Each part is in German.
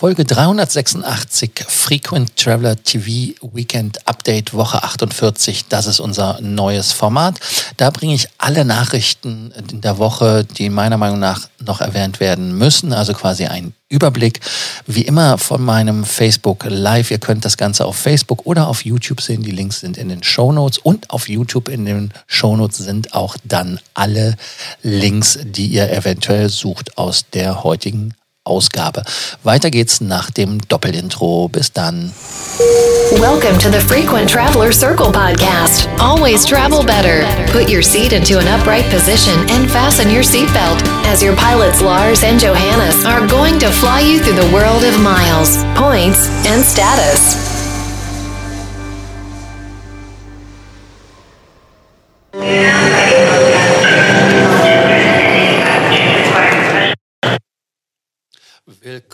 Folge 386 Frequent Traveler TV Weekend Update Woche 48. Das ist unser neues Format. Da bringe ich alle Nachrichten in der Woche, die meiner Meinung nach noch erwähnt werden müssen. Also quasi ein Überblick. Wie immer von meinem Facebook Live. Ihr könnt das Ganze auf Facebook oder auf YouTube sehen. Die Links sind in den Show Notes und auf YouTube in den Show Notes sind auch dann alle Links, die ihr eventuell sucht aus der heutigen Ausgabe. Weiter geht's nach dem Doppelintro. Bis dann. Welcome to the Frequent Traveler Circle podcast. Always travel better. Put your seat into an upright position and fasten your seatbelt as your pilots Lars and Johannes are going to fly you through the world of miles, points, and status.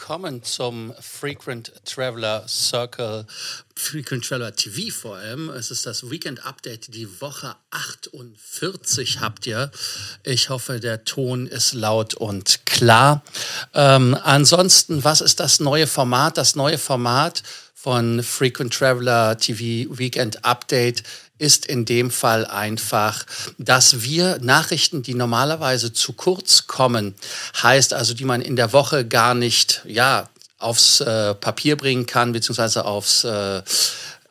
Willkommen zum Frequent Traveler Circle, Frequent Traveler TV vor allem. Es ist das Weekend Update, die Woche 48 habt ihr. Ich hoffe, der Ton ist laut und klar. Ähm, ansonsten, was ist das neue Format? Das neue Format von Frequent Traveler TV Weekend Update ist in dem Fall einfach, dass wir Nachrichten, die normalerweise zu kurz kommen, heißt also, die man in der Woche gar nicht, ja, aufs äh, Papier bringen kann, beziehungsweise aufs, äh,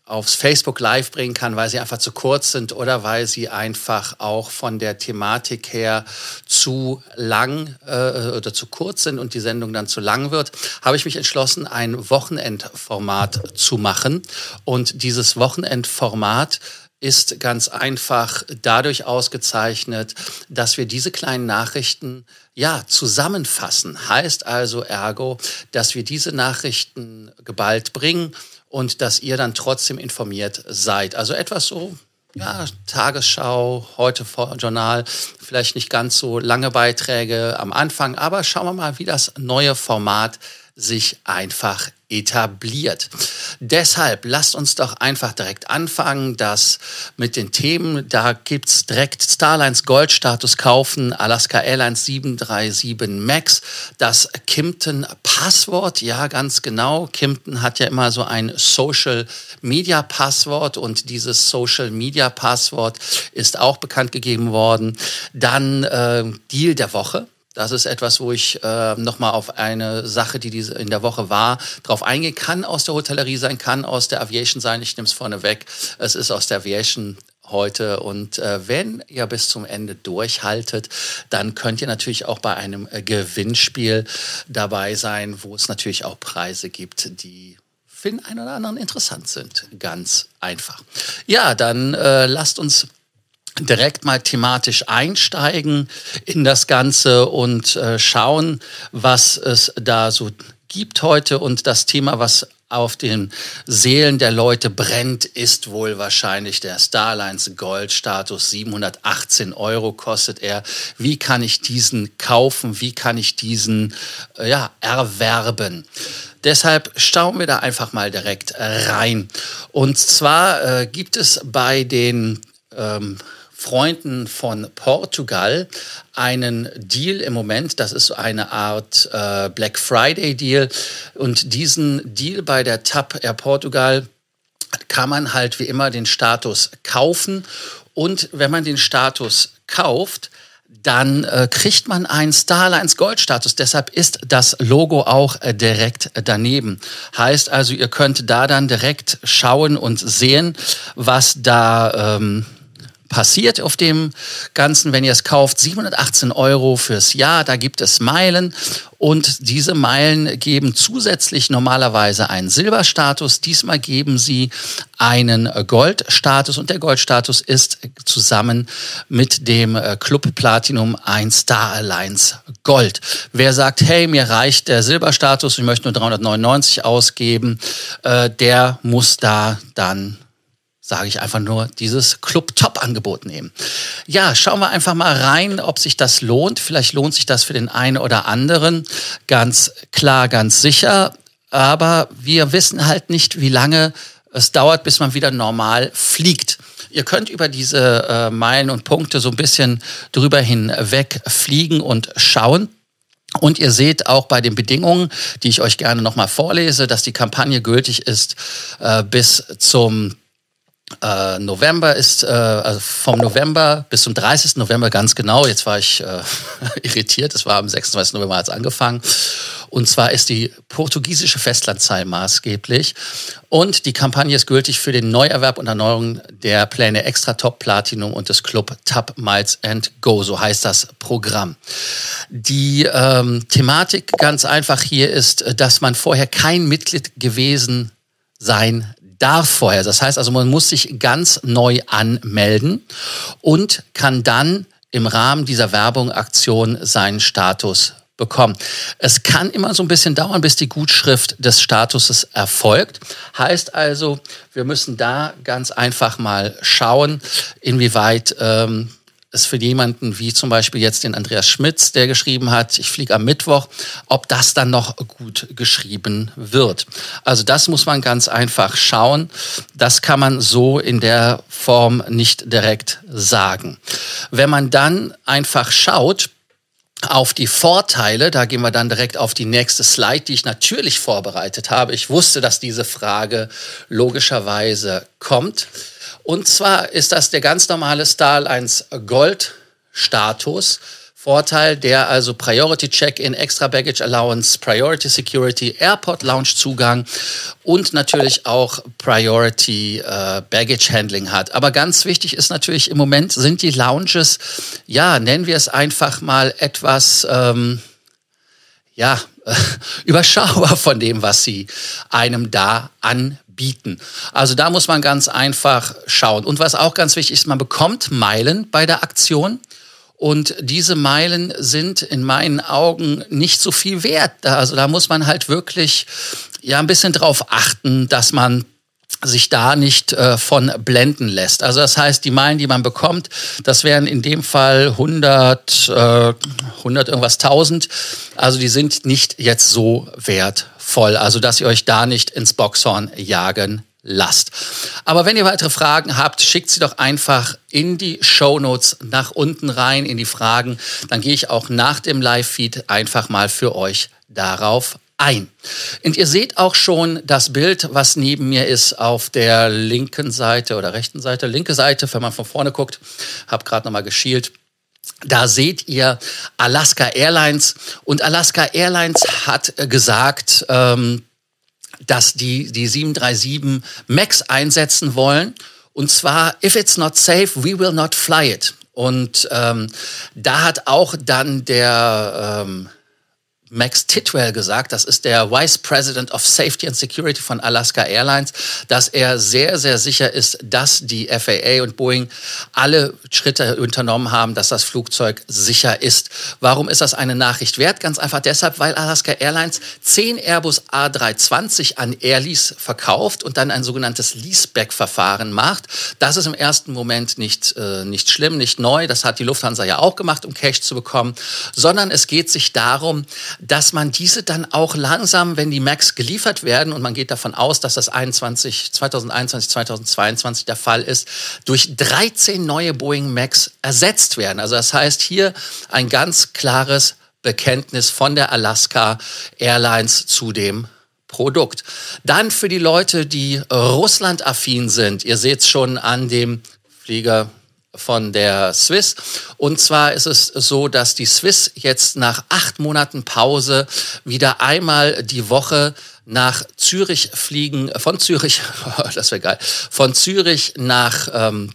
aufs Facebook Live bringen kann, weil sie einfach zu kurz sind oder weil sie einfach auch von der Thematik her zu lang äh, oder zu kurz sind und die Sendung dann zu lang wird, habe ich mich entschlossen, ein Wochenendformat zu machen. Und dieses Wochenendformat ist ganz einfach dadurch ausgezeichnet, dass wir diese kleinen Nachrichten ja zusammenfassen. Heißt also ergo, dass wir diese Nachrichten geballt bringen und dass ihr dann trotzdem informiert seid. Also etwas so ja, Tagesschau, heute Journal, vielleicht nicht ganz so lange Beiträge am Anfang, aber schauen wir mal, wie das neue Format sich einfach etabliert. Deshalb lasst uns doch einfach direkt anfangen, dass mit den Themen, da gibt's direkt Starlines Goldstatus kaufen, Alaska Airlines 737 MAX, das Kimpton Passwort, ja ganz genau, Kimpton hat ja immer so ein Social Media Passwort und dieses Social Media Passwort ist auch bekannt gegeben worden. Dann äh, Deal der Woche, das ist etwas, wo ich äh, nochmal auf eine Sache, die diese in der Woche war, drauf eingehen kann. Aus der Hotellerie sein, kann aus der Aviation sein. Ich nehme es vorne weg. Es ist aus der Aviation heute. Und äh, wenn ihr bis zum Ende durchhaltet, dann könnt ihr natürlich auch bei einem äh, Gewinnspiel dabei sein, wo es natürlich auch Preise gibt, die für den einen oder anderen interessant sind. Ganz einfach. Ja, dann äh, lasst uns direkt mal thematisch einsteigen in das Ganze und äh, schauen, was es da so gibt heute. Und das Thema, was auf den Seelen der Leute brennt, ist wohl wahrscheinlich der Starlines Gold-Status. 718 Euro kostet er. Wie kann ich diesen kaufen? Wie kann ich diesen äh, ja, erwerben? Deshalb schauen wir da einfach mal direkt rein. Und zwar äh, gibt es bei den ähm, Freunden von Portugal einen Deal im Moment. Das ist eine Art äh, Black Friday Deal. Und diesen Deal bei der TAP Air Portugal kann man halt wie immer den Status kaufen. Und wenn man den Status kauft, dann äh, kriegt man einen Starlines Goldstatus. Deshalb ist das Logo auch äh, direkt daneben. Heißt also, ihr könnt da dann direkt schauen und sehen, was da ähm, passiert auf dem Ganzen, wenn ihr es kauft. 718 Euro fürs Jahr, da gibt es Meilen und diese Meilen geben zusätzlich normalerweise einen Silberstatus. Diesmal geben sie einen Goldstatus und der Goldstatus ist zusammen mit dem Club Platinum ein Star Alliance Gold. Wer sagt, hey, mir reicht der Silberstatus, ich möchte nur 399 ausgeben, äh, der muss da dann sage ich einfach nur, dieses Club-Top-Angebot nehmen. Ja, schauen wir einfach mal rein, ob sich das lohnt. Vielleicht lohnt sich das für den einen oder anderen. Ganz klar, ganz sicher. Aber wir wissen halt nicht, wie lange es dauert, bis man wieder normal fliegt. Ihr könnt über diese äh, Meilen und Punkte so ein bisschen drüber hinweg fliegen und schauen. Und ihr seht auch bei den Bedingungen, die ich euch gerne nochmal vorlese, dass die Kampagne gültig ist äh, bis zum äh, November ist, äh, also vom November bis zum 30. November ganz genau. Jetzt war ich äh, irritiert, es war am 26. November hat es angefangen. Und zwar ist die portugiesische Festlandzahl maßgeblich. Und die Kampagne ist gültig für den Neuerwerb und Erneuerung der Pläne Extra Top Platinum und des Club Tab Miles and Go. So heißt das Programm. Die ähm, Thematik ganz einfach hier ist, dass man vorher kein Mitglied gewesen sein darf vorher. Das heißt also, man muss sich ganz neu anmelden und kann dann im Rahmen dieser Werbung, Aktion seinen Status bekommen. Es kann immer so ein bisschen dauern, bis die Gutschrift des Statuses erfolgt. Heißt also, wir müssen da ganz einfach mal schauen, inwieweit ähm, es für jemanden wie zum Beispiel jetzt den Andreas Schmitz, der geschrieben hat, ich fliege am Mittwoch, ob das dann noch gut geschrieben wird. Also das muss man ganz einfach schauen. Das kann man so in der Form nicht direkt sagen. Wenn man dann einfach schaut, auf die Vorteile, da gehen wir dann direkt auf die nächste Slide, die ich natürlich vorbereitet habe. Ich wusste, dass diese Frage logischerweise kommt. Und zwar ist das der ganz normale Star 1 Gold Status. Vorteil, der also Priority Check-in, Extra Baggage Allowance, Priority Security, Airport Lounge Zugang und natürlich auch Priority äh, Baggage Handling hat. Aber ganz wichtig ist natürlich im Moment sind die Lounges, ja, nennen wir es einfach mal etwas, ähm, ja, überschaubar von dem, was sie einem da anbieten bieten. Also da muss man ganz einfach schauen. Und was auch ganz wichtig ist, man bekommt Meilen bei der Aktion. Und diese Meilen sind in meinen Augen nicht so viel wert. Also da muss man halt wirklich ja ein bisschen drauf achten, dass man sich da nicht äh, von blenden lässt. Also das heißt, die Meilen, die man bekommt, das wären in dem Fall 100, äh, 100 irgendwas 1000. Also die sind nicht jetzt so wertvoll. Also dass ihr euch da nicht ins Boxhorn jagen lasst. Aber wenn ihr weitere Fragen habt, schickt sie doch einfach in die Show Notes nach unten rein in die Fragen. Dann gehe ich auch nach dem Live-Feed einfach mal für euch darauf ein. Und ihr seht auch schon das Bild, was neben mir ist auf der linken Seite oder rechten Seite. Linke Seite, wenn man von vorne guckt, habe gerade nochmal geschielt. Da seht ihr Alaska Airlines und Alaska Airlines hat gesagt, ähm, dass die die 737 MAX einsetzen wollen. Und zwar, if it's not safe, we will not fly it. Und ähm, da hat auch dann der ähm, Max Titwell gesagt, das ist der Vice President of Safety and Security von Alaska Airlines, dass er sehr, sehr sicher ist, dass die FAA und Boeing alle Schritte unternommen haben, dass das Flugzeug sicher ist. Warum ist das eine Nachricht wert? Ganz einfach deshalb, weil Alaska Airlines 10 Airbus A320 an Airlease verkauft und dann ein sogenanntes Leaseback-Verfahren macht. Das ist im ersten Moment nicht, äh, nicht schlimm, nicht neu. Das hat die Lufthansa ja auch gemacht, um Cash zu bekommen, sondern es geht sich darum, dass man diese dann auch langsam, wenn die Macs geliefert werden, und man geht davon aus, dass das 21, 2021, 2022 der Fall ist, durch 13 neue Boeing Macs ersetzt werden. Also das heißt hier ein ganz klares Bekenntnis von der Alaska Airlines zu dem Produkt. Dann für die Leute, die Russland-affin sind, ihr seht es schon an dem Flieger, von der Swiss. Und zwar ist es so, dass die Swiss jetzt nach acht Monaten Pause wieder einmal die Woche nach Zürich fliegen, von Zürich, das wäre geil, von Zürich nach ähm,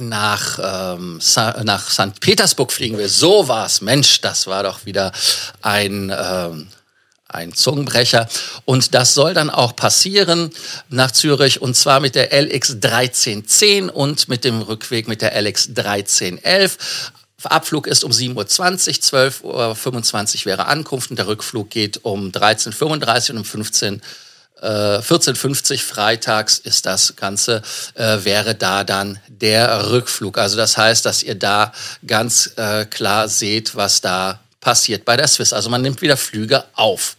nach, ähm, nach St. Petersburg fliegen wir. So war's. Mensch, das war doch wieder ein ähm, ein Zungenbrecher. Und das soll dann auch passieren nach Zürich und zwar mit der LX 1310 und mit dem Rückweg mit der LX 1311. Abflug ist um 7.20 Uhr, 12.25 Uhr wäre Ankunft und der Rückflug geht um 13.35 Uhr und um 15 äh, 14.50 freitags ist das Ganze, äh, wäre da dann der Rückflug. Also das heißt, dass ihr da ganz äh, klar seht, was da passiert bei der Swiss. Also man nimmt wieder Flüge auf.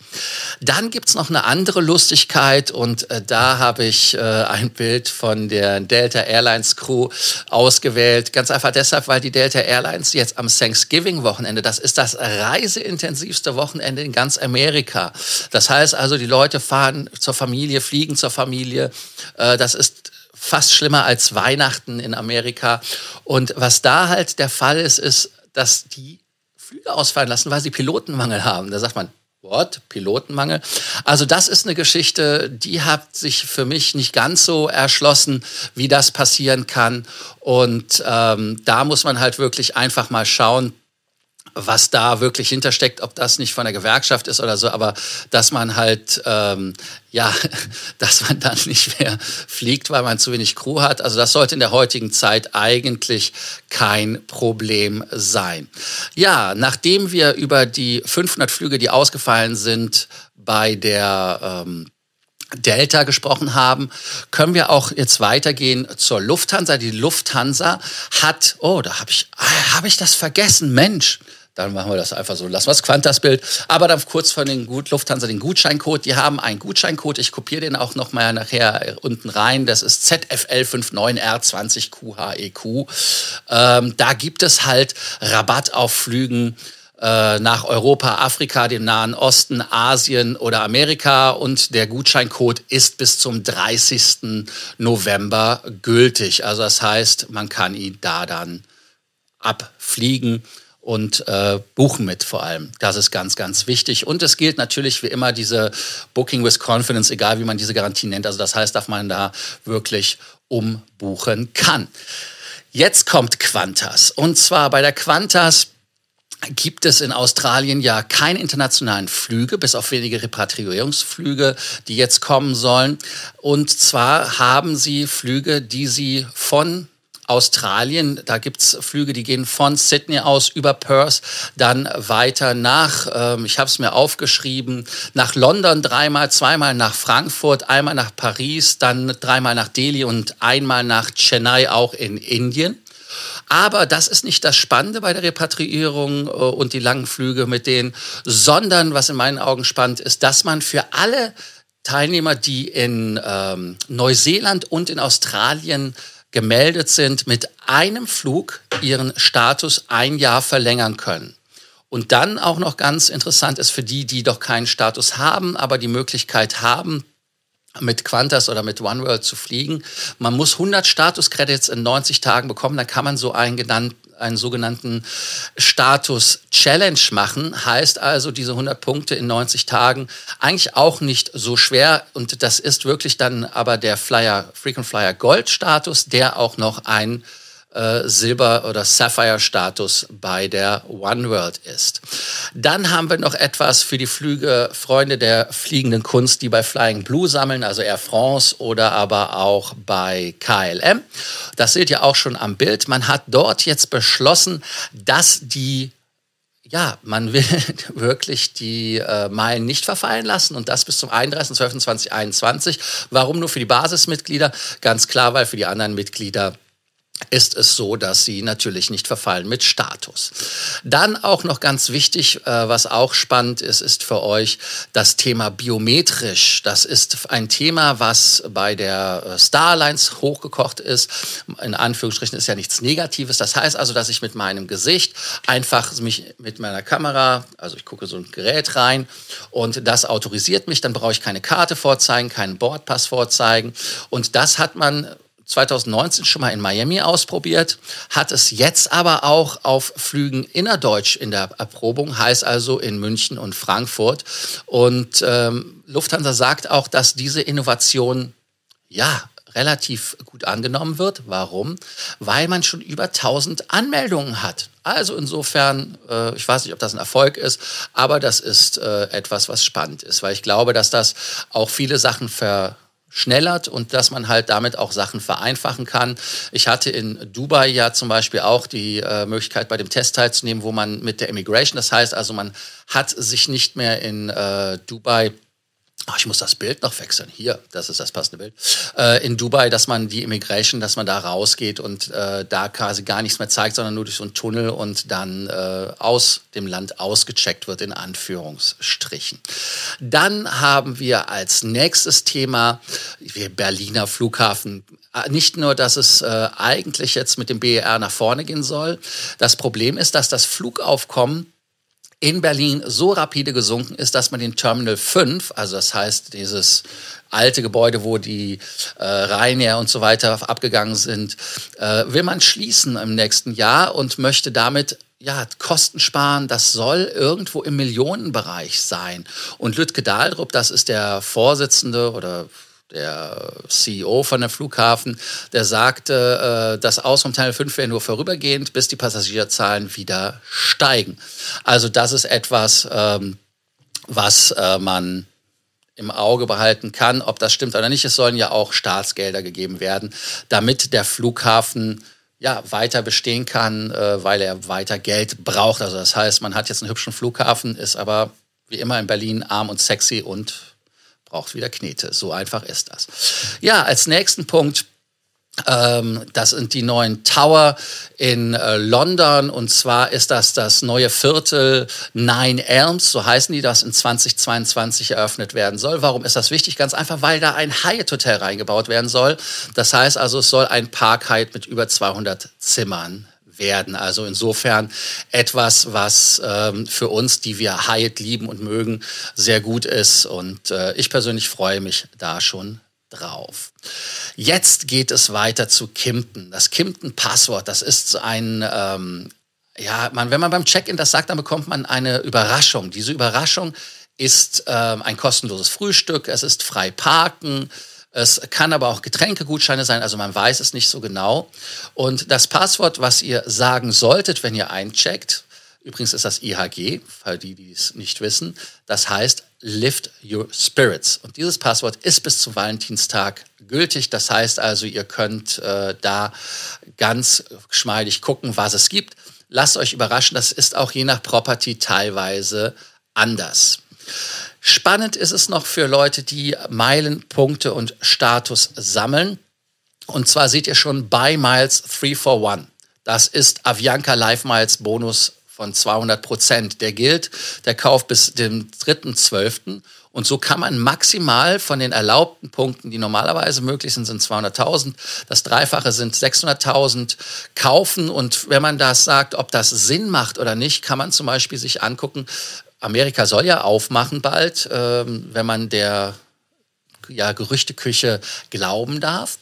Dann gibt's noch eine andere Lustigkeit und äh, da habe ich äh, ein Bild von der Delta Airlines Crew ausgewählt. Ganz einfach deshalb, weil die Delta Airlines jetzt am Thanksgiving-Wochenende, das ist das reiseintensivste Wochenende in ganz Amerika. Das heißt also, die Leute fahren zur Familie, fliegen zur Familie. Äh, das ist fast schlimmer als Weihnachten in Amerika. Und was da halt der Fall ist, ist, dass die Flüge ausfallen lassen, weil sie Pilotenmangel haben. Da sagt man, What? Pilotenmangel. Also das ist eine Geschichte, die hat sich für mich nicht ganz so erschlossen, wie das passieren kann. Und ähm, da muss man halt wirklich einfach mal schauen, was da wirklich hintersteckt, ob das nicht von der Gewerkschaft ist oder so, aber dass man halt, ähm, ja, dass man dann nicht mehr fliegt, weil man zu wenig Crew hat. Also das sollte in der heutigen Zeit eigentlich kein Problem sein. Ja, nachdem wir über die 500 Flüge, die ausgefallen sind, bei der ähm, Delta gesprochen haben, können wir auch jetzt weitergehen zur Lufthansa. Die Lufthansa hat, oh, da habe ich, ah, habe ich das vergessen, Mensch dann machen wir das einfach so. Lassen wir das Quantas-Bild. Aber dann kurz von den Gut Lufthansa den Gutscheincode. Die haben einen Gutscheincode. Ich kopiere den auch noch mal nachher unten rein. Das ist ZFL59R20QHEQ. Ähm, da gibt es halt Rabatt auf Flügen äh, nach Europa, Afrika, dem Nahen Osten, Asien oder Amerika und der Gutscheincode ist bis zum 30. November gültig. Also das heißt, man kann ihn da dann abfliegen und äh, buchen mit vor allem. Das ist ganz, ganz wichtig. Und es gilt natürlich wie immer diese Booking with Confidence, egal wie man diese Garantie nennt. Also das heißt, dass man da wirklich umbuchen kann. Jetzt kommt Qantas. Und zwar bei der Qantas gibt es in Australien ja keine internationalen Flüge, bis auf wenige Repatriierungsflüge, die jetzt kommen sollen. Und zwar haben sie Flüge, die sie von Australien. Da gibt's Flüge, die gehen von Sydney aus über Perth, dann weiter nach, ähm, ich habe es mir aufgeschrieben, nach London dreimal, zweimal nach Frankfurt, einmal nach Paris, dann dreimal nach Delhi und einmal nach Chennai auch in Indien. Aber das ist nicht das Spannende bei der Repatriierung äh, und die langen Flüge mit denen, sondern was in meinen Augen spannend ist, dass man für alle Teilnehmer, die in ähm, Neuseeland und in Australien gemeldet sind, mit einem Flug ihren Status ein Jahr verlängern können. Und dann auch noch ganz interessant ist für die, die doch keinen Status haben, aber die Möglichkeit haben, mit Qantas oder mit OneWorld zu fliegen. Man muss 100 Status-Credits in 90 Tagen bekommen, dann kann man so einen genannt, einen sogenannten Status Challenge machen. Heißt also, diese 100 Punkte in 90 Tagen eigentlich auch nicht so schwer. Und das ist wirklich dann aber der Flyer, Frequent Flyer Gold Status, der auch noch ein äh, Silber- oder Sapphire-Status bei der One World ist. Dann haben wir noch etwas für die Flüge Freunde der fliegenden Kunst, die bei Flying Blue sammeln, also Air France oder aber auch bei KLM. Das seht ihr auch schon am Bild. Man hat dort jetzt beschlossen, dass die ja, man will wirklich die äh, Meilen nicht verfallen lassen und das bis zum 31.12.2021. Warum nur für die Basismitglieder? Ganz klar, weil für die anderen Mitglieder ist es so, dass sie natürlich nicht verfallen mit Status. Dann auch noch ganz wichtig, äh, was auch spannend ist, ist für euch das Thema biometrisch. Das ist ein Thema, was bei der äh, Starlines hochgekocht ist. In Anführungsstrichen ist ja nichts Negatives. Das heißt also, dass ich mit meinem Gesicht einfach mich mit meiner Kamera, also ich gucke so ein Gerät rein und das autorisiert mich. Dann brauche ich keine Karte vorzeigen, keinen Bordpass vorzeigen. Und das hat man 2019 schon mal in Miami ausprobiert, hat es jetzt aber auch auf Flügen innerdeutsch in der Erprobung, heißt also in München und Frankfurt. Und ähm, Lufthansa sagt auch, dass diese Innovation ja relativ gut angenommen wird. Warum? Weil man schon über 1000 Anmeldungen hat. Also insofern, äh, ich weiß nicht, ob das ein Erfolg ist, aber das ist äh, etwas, was spannend ist, weil ich glaube, dass das auch viele Sachen ver schnellert und dass man halt damit auch Sachen vereinfachen kann. Ich hatte in Dubai ja zum Beispiel auch die äh, Möglichkeit, bei dem Test teilzunehmen, wo man mit der Immigration, das heißt also, man hat sich nicht mehr in äh, Dubai Ach, ich muss das Bild noch wechseln. Hier, das ist das passende Bild. Äh, in Dubai, dass man die Immigration, dass man da rausgeht und äh, da quasi gar nichts mehr zeigt, sondern nur durch so einen Tunnel und dann äh, aus dem Land ausgecheckt wird, in Anführungsstrichen. Dann haben wir als nächstes Thema Berliner Flughafen äh, nicht nur, dass es äh, eigentlich jetzt mit dem BER nach vorne gehen soll. Das Problem ist, dass das Flugaufkommen in Berlin so rapide gesunken ist, dass man den Terminal 5, also das heißt dieses alte Gebäude, wo die äh, Ryanair und so weiter abgegangen sind, äh, will man schließen im nächsten Jahr und möchte damit ja, Kosten sparen, das soll irgendwo im Millionenbereich sein. Und Lütke Dahldrup, das ist der Vorsitzende oder der CEO von der Flughafen, der sagte, äh, das Aus vom Teil 5 wäre nur vorübergehend, bis die Passagierzahlen wieder steigen. Also das ist etwas, ähm, was äh, man im Auge behalten kann, ob das stimmt oder nicht. Es sollen ja auch Staatsgelder gegeben werden, damit der Flughafen ja, weiter bestehen kann, äh, weil er weiter Geld braucht. Also das heißt, man hat jetzt einen hübschen Flughafen, ist aber wie immer in Berlin arm und sexy und braucht wieder Knete. So einfach ist das. Ja, als nächsten Punkt ähm, das sind die neuen Tower in äh, London und zwar ist das das neue Viertel Nine Elms, so heißen die, das in 2022 eröffnet werden soll. Warum ist das wichtig? Ganz einfach, weil da ein Hyatt Hotel reingebaut werden soll. Das heißt also, es soll ein Park Hyatt mit über 200 Zimmern werden. Also insofern etwas, was ähm, für uns, die wir Hyatt lieben und mögen, sehr gut ist. Und äh, ich persönlich freue mich da schon drauf. Jetzt geht es weiter zu Kimpton. Das Kimpton-Passwort, das ist ein, ähm, ja, man, wenn man beim Check-in das sagt, dann bekommt man eine Überraschung. Diese Überraschung ist ähm, ein kostenloses Frühstück, es ist frei parken, es kann aber auch Getränkegutscheine sein, also man weiß es nicht so genau. Und das Passwort, was ihr sagen solltet, wenn ihr eincheckt, übrigens ist das IHG, für die, die es nicht wissen, das heißt Lift Your Spirits. Und dieses Passwort ist bis zum Valentinstag gültig. Das heißt also, ihr könnt äh, da ganz geschmeidig gucken, was es gibt. Lasst euch überraschen, das ist auch je nach Property teilweise anders. Spannend ist es noch für Leute, die Meilenpunkte und Status sammeln. Und zwar seht ihr schon bei Miles 3 for 1. Das ist Avianca Live Miles Bonus von 200 Prozent. Der gilt, der Kauf bis dem 3.12. Und so kann man maximal von den erlaubten Punkten, die normalerweise möglich sind, sind 200.000. Das Dreifache sind 600.000 kaufen. Und wenn man das sagt, ob das Sinn macht oder nicht, kann man zum Beispiel sich angucken, Amerika soll ja aufmachen bald, ähm, wenn man der ja, Gerüchteküche glauben darf.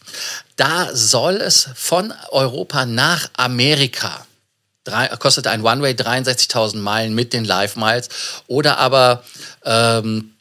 Da soll es von Europa nach Amerika Drei, kostet ein One-Way 63.000 Meilen mit den Live-Miles oder aber ähm,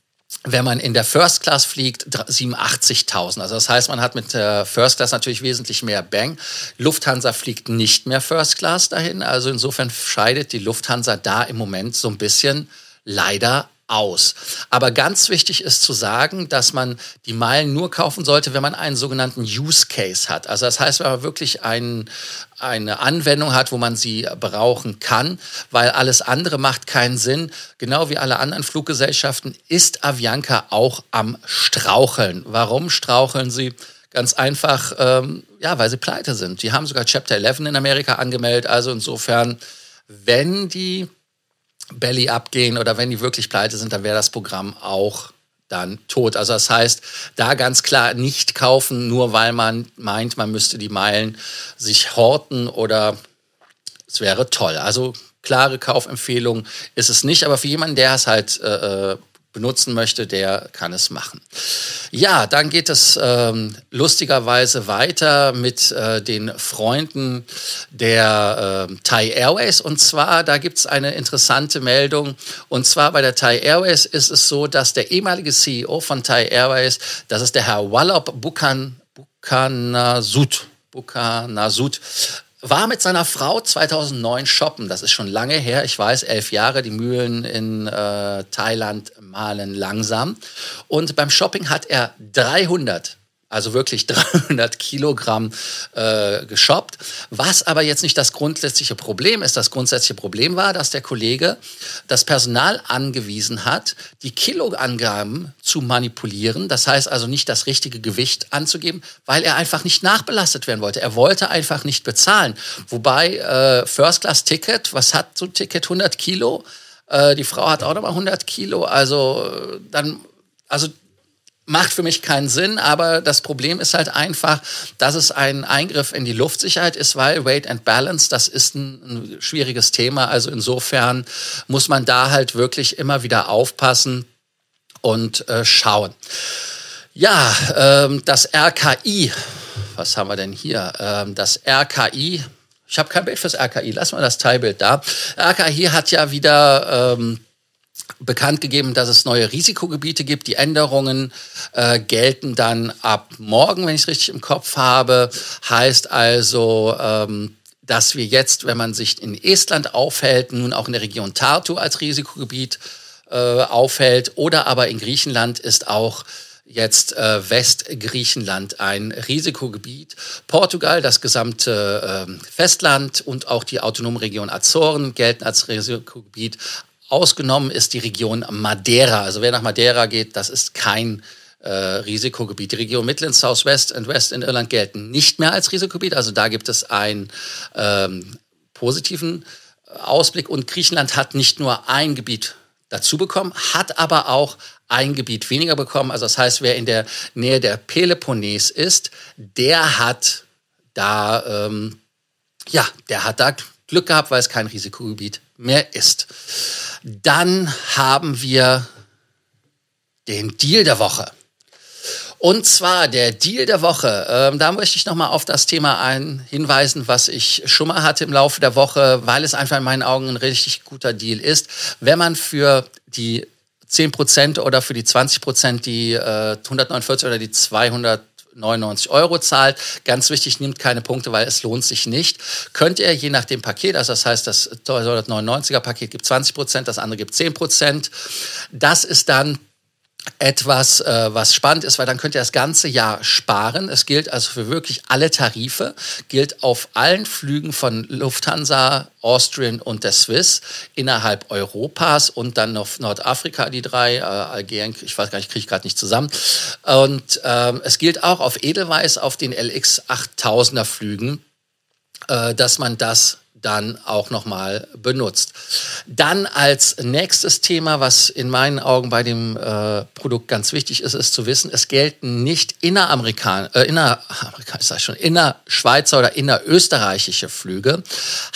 wenn man in der First Class fliegt, 87.000. Also das heißt, man hat mit der First Class natürlich wesentlich mehr Bang. Lufthansa fliegt nicht mehr First Class dahin. Also insofern scheidet die Lufthansa da im Moment so ein bisschen leider aus. Aber ganz wichtig ist zu sagen, dass man die Meilen nur kaufen sollte, wenn man einen sogenannten Use Case hat. Also das heißt, wenn man wirklich ein, eine Anwendung hat, wo man sie brauchen kann, weil alles andere macht keinen Sinn. Genau wie alle anderen Fluggesellschaften ist Avianca auch am Straucheln. Warum straucheln sie? Ganz einfach, ähm, ja, weil sie pleite sind. Die haben sogar Chapter 11 in Amerika angemeldet. Also insofern, wenn die Belly abgehen oder wenn die wirklich pleite sind, dann wäre das Programm auch dann tot. Also das heißt, da ganz klar nicht kaufen, nur weil man meint, man müsste die Meilen sich horten oder es wäre toll. Also klare Kaufempfehlung ist es nicht, aber für jemanden, der es halt äh, äh benutzen möchte, der kann es machen. Ja, dann geht es ähm, lustigerweise weiter mit äh, den Freunden der äh, Thai Airways. Und zwar, da gibt es eine interessante Meldung. Und zwar bei der Thai Airways ist es so, dass der ehemalige CEO von Thai Airways, das ist der Herr Wallop Bukan, Bukanasut, Bukanasut, war mit seiner Frau 2009 shoppen. Das ist schon lange her. Ich weiß, elf Jahre. Die Mühlen in äh, Thailand malen langsam. Und beim Shopping hat er 300 also wirklich 300 Kilogramm äh, geshoppt. Was aber jetzt nicht das grundsätzliche Problem ist. Das grundsätzliche Problem war, dass der Kollege das Personal angewiesen hat, die Kiloangaben zu manipulieren. Das heißt also nicht das richtige Gewicht anzugeben, weil er einfach nicht nachbelastet werden wollte. Er wollte einfach nicht bezahlen. Wobei äh, First Class Ticket, was hat so ein Ticket? 100 Kilo. Äh, die Frau hat auch nochmal 100 Kilo. Also äh, dann, also macht für mich keinen Sinn, aber das Problem ist halt einfach, dass es ein Eingriff in die Luftsicherheit ist, weil Weight and Balance, das ist ein, ein schwieriges Thema. Also insofern muss man da halt wirklich immer wieder aufpassen und äh, schauen. Ja, ähm, das RKI, was haben wir denn hier? Ähm, das RKI, ich habe kein Bild fürs RKI, lass mal das Teilbild da. RKI hat ja wieder ähm, bekannt gegeben, dass es neue Risikogebiete gibt. Die Änderungen äh, gelten dann ab morgen, wenn ich es richtig im Kopf habe. Heißt also, ähm, dass wir jetzt, wenn man sich in Estland aufhält, nun auch in der Region Tartu als Risikogebiet äh, aufhält oder aber in Griechenland ist auch jetzt äh, Westgriechenland ein Risikogebiet. Portugal, das gesamte äh, Festland und auch die autonome Region Azoren gelten als Risikogebiet. Ausgenommen ist die Region Madeira. Also wer nach Madeira geht, das ist kein äh, Risikogebiet. Die Region Midland, South West und West in Irland gelten nicht mehr als Risikogebiet. Also da gibt es einen ähm, positiven Ausblick. Und Griechenland hat nicht nur ein Gebiet dazu bekommen, hat aber auch ein Gebiet weniger bekommen. Also das heißt, wer in der Nähe der Peloponnes ist, der hat da, ähm, ja, der hat da Glück gehabt, weil es kein Risikogebiet mehr ist. Dann haben wir den Deal der Woche. Und zwar der Deal der Woche. Ähm, da möchte ich nochmal auf das Thema ein hinweisen, was ich schon mal hatte im Laufe der Woche, weil es einfach in meinen Augen ein richtig guter Deal ist. Wenn man für die 10% oder für die 20% die äh, 149 oder die 200 99 Euro zahlt. Ganz wichtig, nimmt keine Punkte, weil es lohnt sich nicht. Könnt ihr je nach dem Paket, also das heißt, das 299er Paket gibt 20 Prozent, das andere gibt 10 Prozent. Das ist dann etwas, äh, was spannend ist, weil dann könnt ihr das ganze Jahr sparen. Es gilt also für wirklich alle Tarife, gilt auf allen Flügen von Lufthansa, Austrian und der Swiss innerhalb Europas und dann noch Nordafrika, die drei, äh, Algerien, ich weiß gar nicht, kriege ich gerade nicht zusammen. Und ähm, es gilt auch auf Edelweiß auf den LX 8000er Flügen, äh, dass man das dann auch nochmal benutzt. Dann als nächstes Thema, was in meinen Augen bei dem äh, Produkt ganz wichtig ist, ist zu wissen, es gelten nicht inneramerikan äh, sag ich schon, innerschweizer oder innerösterreichische Flüge.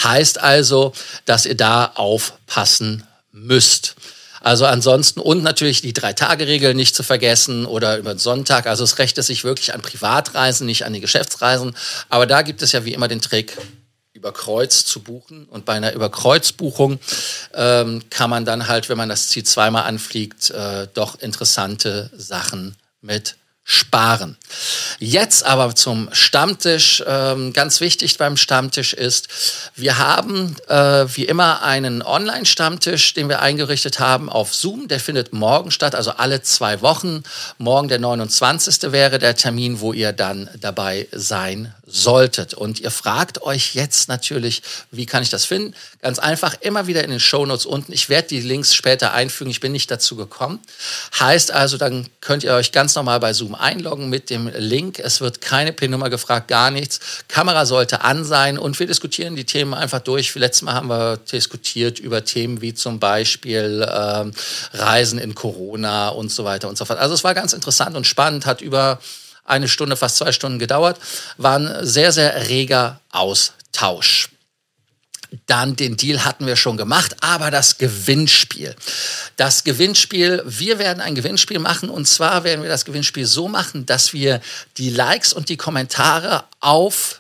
Heißt also, dass ihr da aufpassen müsst. Also ansonsten und natürlich die Drei-Tage-Regel nicht zu vergessen oder über den Sonntag. Also es rechnet sich wirklich an Privatreisen, nicht an die Geschäftsreisen. Aber da gibt es ja wie immer den Trick, über Kreuz zu buchen. Und bei einer Überkreuzbuchung ähm, kann man dann halt, wenn man das Ziel zweimal anfliegt, äh, doch interessante Sachen mit sparen. Jetzt aber zum Stammtisch. Ähm, ganz wichtig beim Stammtisch ist, wir haben äh, wie immer einen Online-Stammtisch, den wir eingerichtet haben auf Zoom. Der findet morgen statt, also alle zwei Wochen. Morgen der 29. wäre der Termin, wo ihr dann dabei sein solltet. Und ihr fragt euch jetzt natürlich, wie kann ich das finden? Ganz einfach, immer wieder in den Shownotes unten. Ich werde die Links später einfügen. Ich bin nicht dazu gekommen. Heißt also, dann könnt ihr euch ganz normal bei Zoom einloggen mit dem Link. Es wird keine PIN-Nummer gefragt, gar nichts. Kamera sollte an sein und wir diskutieren die Themen einfach durch. Letztes Mal haben wir diskutiert über Themen wie zum Beispiel ähm, Reisen in Corona und so weiter und so fort. Also es war ganz interessant und spannend, hat über eine Stunde, fast zwei Stunden gedauert. War ein sehr, sehr reger Austausch. Dann den Deal hatten wir schon gemacht, aber das Gewinnspiel. Das Gewinnspiel, wir werden ein Gewinnspiel machen und zwar werden wir das Gewinnspiel so machen, dass wir die Likes und die Kommentare auf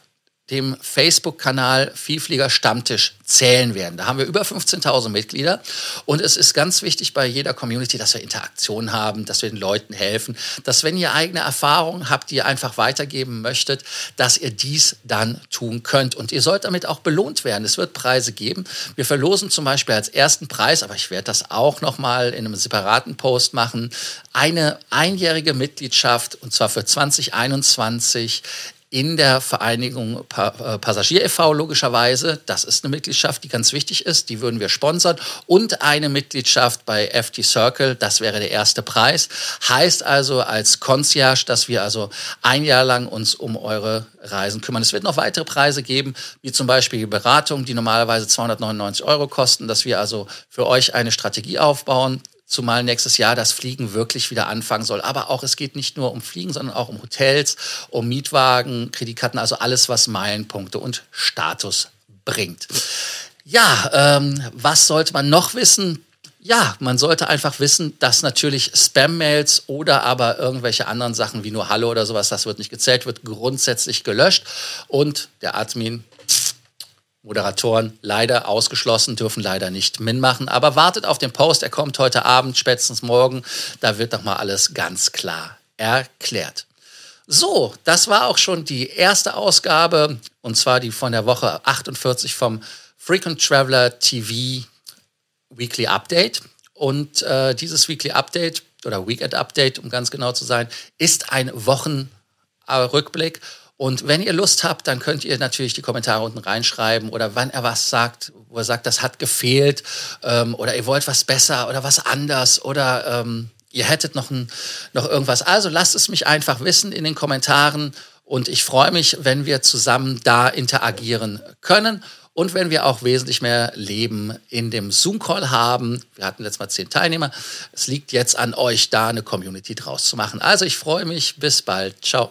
dem Facebook-Kanal Vielflieger Stammtisch zählen werden. Da haben wir über 15.000 Mitglieder und es ist ganz wichtig bei jeder Community, dass wir Interaktion haben, dass wir den Leuten helfen, dass wenn ihr eigene Erfahrungen habt, die ihr einfach weitergeben möchtet, dass ihr dies dann tun könnt. Und ihr sollt damit auch belohnt werden. Es wird Preise geben. Wir verlosen zum Beispiel als ersten Preis, aber ich werde das auch nochmal in einem separaten Post machen, eine einjährige Mitgliedschaft und zwar für 2021 in der Vereinigung pa äh, Passagier e.V. logischerweise. Das ist eine Mitgliedschaft, die ganz wichtig ist. Die würden wir sponsern. Und eine Mitgliedschaft bei FT Circle. Das wäre der erste Preis. Heißt also als Concierge, dass wir also ein Jahr lang uns um eure Reisen kümmern. Es wird noch weitere Preise geben, wie zum Beispiel Beratung, die normalerweise 299 Euro kosten, dass wir also für euch eine Strategie aufbauen, zumal nächstes Jahr das Fliegen wirklich wieder anfangen soll. Aber auch es geht nicht nur um Fliegen, sondern auch um Hotels, um Mietwagen, Kreditkarten, also alles, was Meilenpunkte und Status bringt. Ja, ähm, was sollte man noch wissen? Ja, man sollte einfach wissen, dass natürlich Spam-Mails oder aber irgendwelche anderen Sachen wie nur Hallo oder sowas, das wird nicht gezählt, wird grundsätzlich gelöscht und der Admin Moderatoren leider ausgeschlossen, dürfen leider nicht mitmachen. Aber wartet auf den Post, er kommt heute Abend, spätestens morgen. Da wird doch mal alles ganz klar erklärt. So, das war auch schon die erste Ausgabe, und zwar die von der Woche 48 vom Frequent Traveler TV Weekly Update. Und äh, dieses Weekly Update oder Weekend Update, um ganz genau zu sein, ist ein Wochenrückblick. Und wenn ihr Lust habt, dann könnt ihr natürlich die Kommentare unten reinschreiben oder wann er was sagt, wo er sagt, das hat gefehlt ähm, oder ihr wollt was besser oder was anders oder ähm, ihr hättet noch, ein, noch irgendwas. Also lasst es mich einfach wissen in den Kommentaren und ich freue mich, wenn wir zusammen da interagieren können. Und wenn wir auch wesentlich mehr Leben in dem Zoom-Call haben, wir hatten letztes Mal zehn Teilnehmer, es liegt jetzt an euch, da eine Community draus zu machen. Also ich freue mich, bis bald. Ciao.